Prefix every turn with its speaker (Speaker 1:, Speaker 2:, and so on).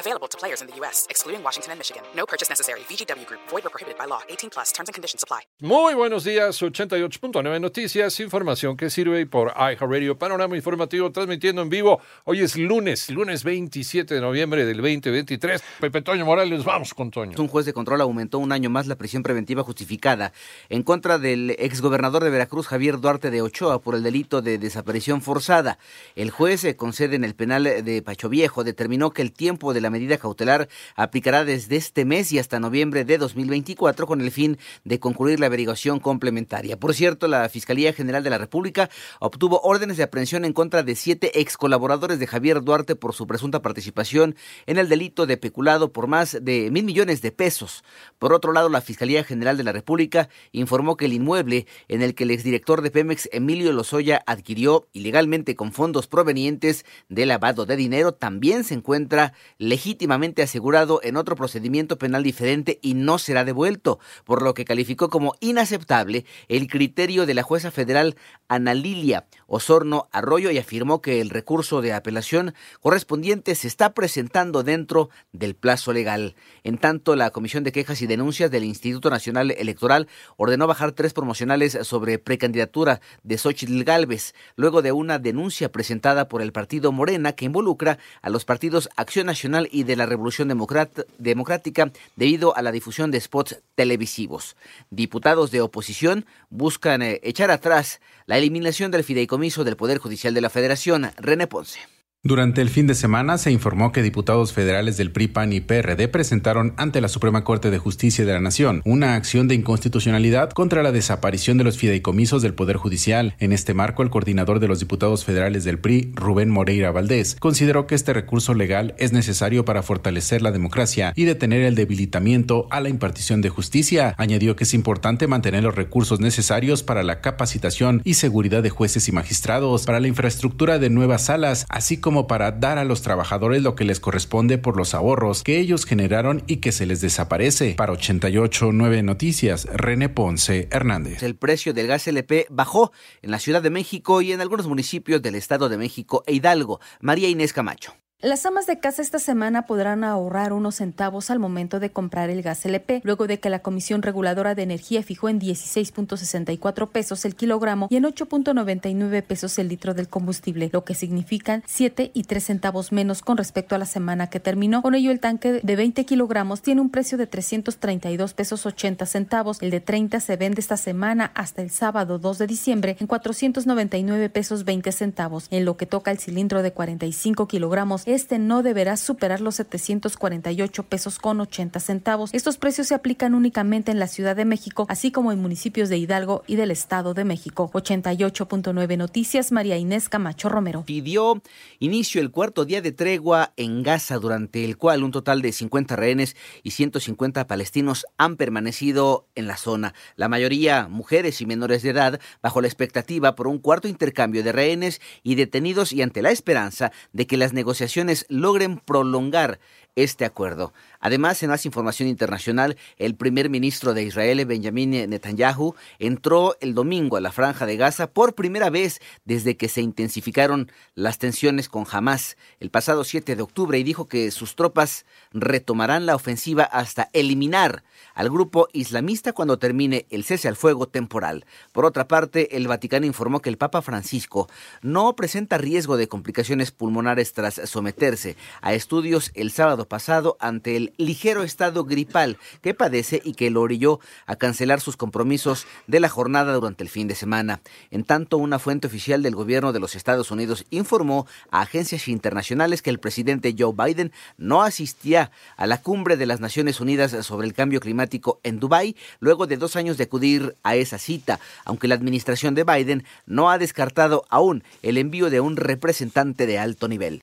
Speaker 1: Available to players in the U.S., excluding Washington and Michigan. No purchase necessary. VGW Group. Void or prohibited by law. 18 plus. Terms and conditions apply.
Speaker 2: Muy buenos días, 88.9 Noticias, información que sirve por iHeartRadio, panorama informativo transmitiendo en vivo. Hoy es lunes, lunes 27 de noviembre del 2023. Pepe Toño Morales, vamos con Toño.
Speaker 3: Un juez de control aumentó un año más la prisión preventiva justificada en contra del exgobernador de Veracruz, Javier Duarte de Ochoa, por el delito de desaparición forzada. El juez, eh, con sede en el penal de Pacho Viejo, determinó que el tiempo de la medida cautelar aplicará desde este mes y hasta noviembre de 2024 con el fin de concluir la averiguación complementaria. Por cierto, la Fiscalía General de la República obtuvo órdenes de aprehensión en contra de siete ex colaboradores de Javier Duarte por su presunta participación en el delito de peculado por más de mil millones de pesos. Por otro lado, la Fiscalía General de la República informó que el inmueble en el que el exdirector de Pemex, Emilio Lozoya, adquirió ilegalmente con fondos provenientes de lavado de dinero también se encuentra legítimamente asegurado en otro procedimiento penal diferente y no será devuelto, por lo que calificó como inaceptable el criterio de la jueza federal Ana Lilia Osorno Arroyo y afirmó que el recurso de apelación correspondiente se está presentando dentro del plazo legal. En tanto, la Comisión de Quejas y Denuncias del Instituto Nacional Electoral ordenó bajar tres promocionales sobre precandidatura de Xochitl Galvez, luego de una denuncia presentada por el partido Morena que involucra a los partidos Acción Nacional y de la Revolución Democrática debido a la difusión de spots televisivos. Diputados de oposición buscan eh, echar atrás la eliminación del fideicomiso del Poder Judicial de la Federación. René Ponce.
Speaker 4: Durante el fin de semana se informó que diputados federales del PRI, PAN y PRD presentaron ante la Suprema Corte de Justicia de la Nación una acción de inconstitucionalidad contra la desaparición de los fideicomisos del Poder Judicial. En este marco, el coordinador de los diputados federales del PRI, Rubén Moreira Valdés, consideró que este recurso legal es necesario para fortalecer la democracia y detener el debilitamiento a la impartición de justicia. Añadió que es importante mantener los recursos necesarios para la capacitación y seguridad de jueces y magistrados, para la infraestructura de nuevas salas, así como como para dar a los trabajadores lo que les corresponde por los ahorros que ellos generaron y que se les desaparece. Para 889 Noticias, René Ponce Hernández.
Speaker 3: El precio del gas LP bajó en la Ciudad de México y en algunos municipios del Estado de México e Hidalgo. María Inés Camacho.
Speaker 5: Las amas de casa esta semana podrán ahorrar unos centavos al momento de comprar el gas LP, luego de que la Comisión Reguladora de Energía fijó en 16.64 pesos el kilogramo y en 8.99 pesos el litro del combustible, lo que significan 7 y 3 centavos menos con respecto a la semana que terminó. Con ello, el tanque de 20 kilogramos tiene un precio de 332 pesos 80 centavos. El de 30 se vende esta semana hasta el sábado 2 de diciembre en 499 pesos 20 centavos. En lo que toca el cilindro de 45 kilogramos, este no deberá superar los 748 pesos con 80 centavos. Estos precios se aplican únicamente en la Ciudad de México, así como en municipios de Hidalgo y del Estado de México. 88.9 Noticias, María Inés Camacho Romero.
Speaker 3: Pidió inicio el cuarto día de tregua en Gaza, durante el cual un total de 50 rehenes y 150 palestinos han permanecido en la zona, la mayoría mujeres y menores de edad, bajo la expectativa por un cuarto intercambio de rehenes y detenidos y ante la esperanza de que las negociaciones logren prolongar este acuerdo. Además, en más información internacional, el primer ministro de Israel, Benjamin Netanyahu, entró el domingo a la franja de Gaza por primera vez desde que se intensificaron las tensiones con Hamas el pasado 7 de octubre y dijo que sus tropas retomarán la ofensiva hasta eliminar al grupo islamista cuando termine el cese al fuego temporal. Por otra parte, el Vaticano informó que el Papa Francisco no presenta riesgo de complicaciones pulmonares tras someterse a estudios el pasado ante el ligero estado gripal que padece y que lo orilló a cancelar sus compromisos de la jornada durante el fin de semana. En tanto, una fuente oficial del gobierno de los Estados Unidos informó a agencias internacionales que el presidente Joe Biden no asistía a la cumbre de las Naciones Unidas sobre el cambio climático en Dubái luego de dos años de acudir a esa cita, aunque la administración de Biden no ha descartado aún el envío de un representante de alto nivel.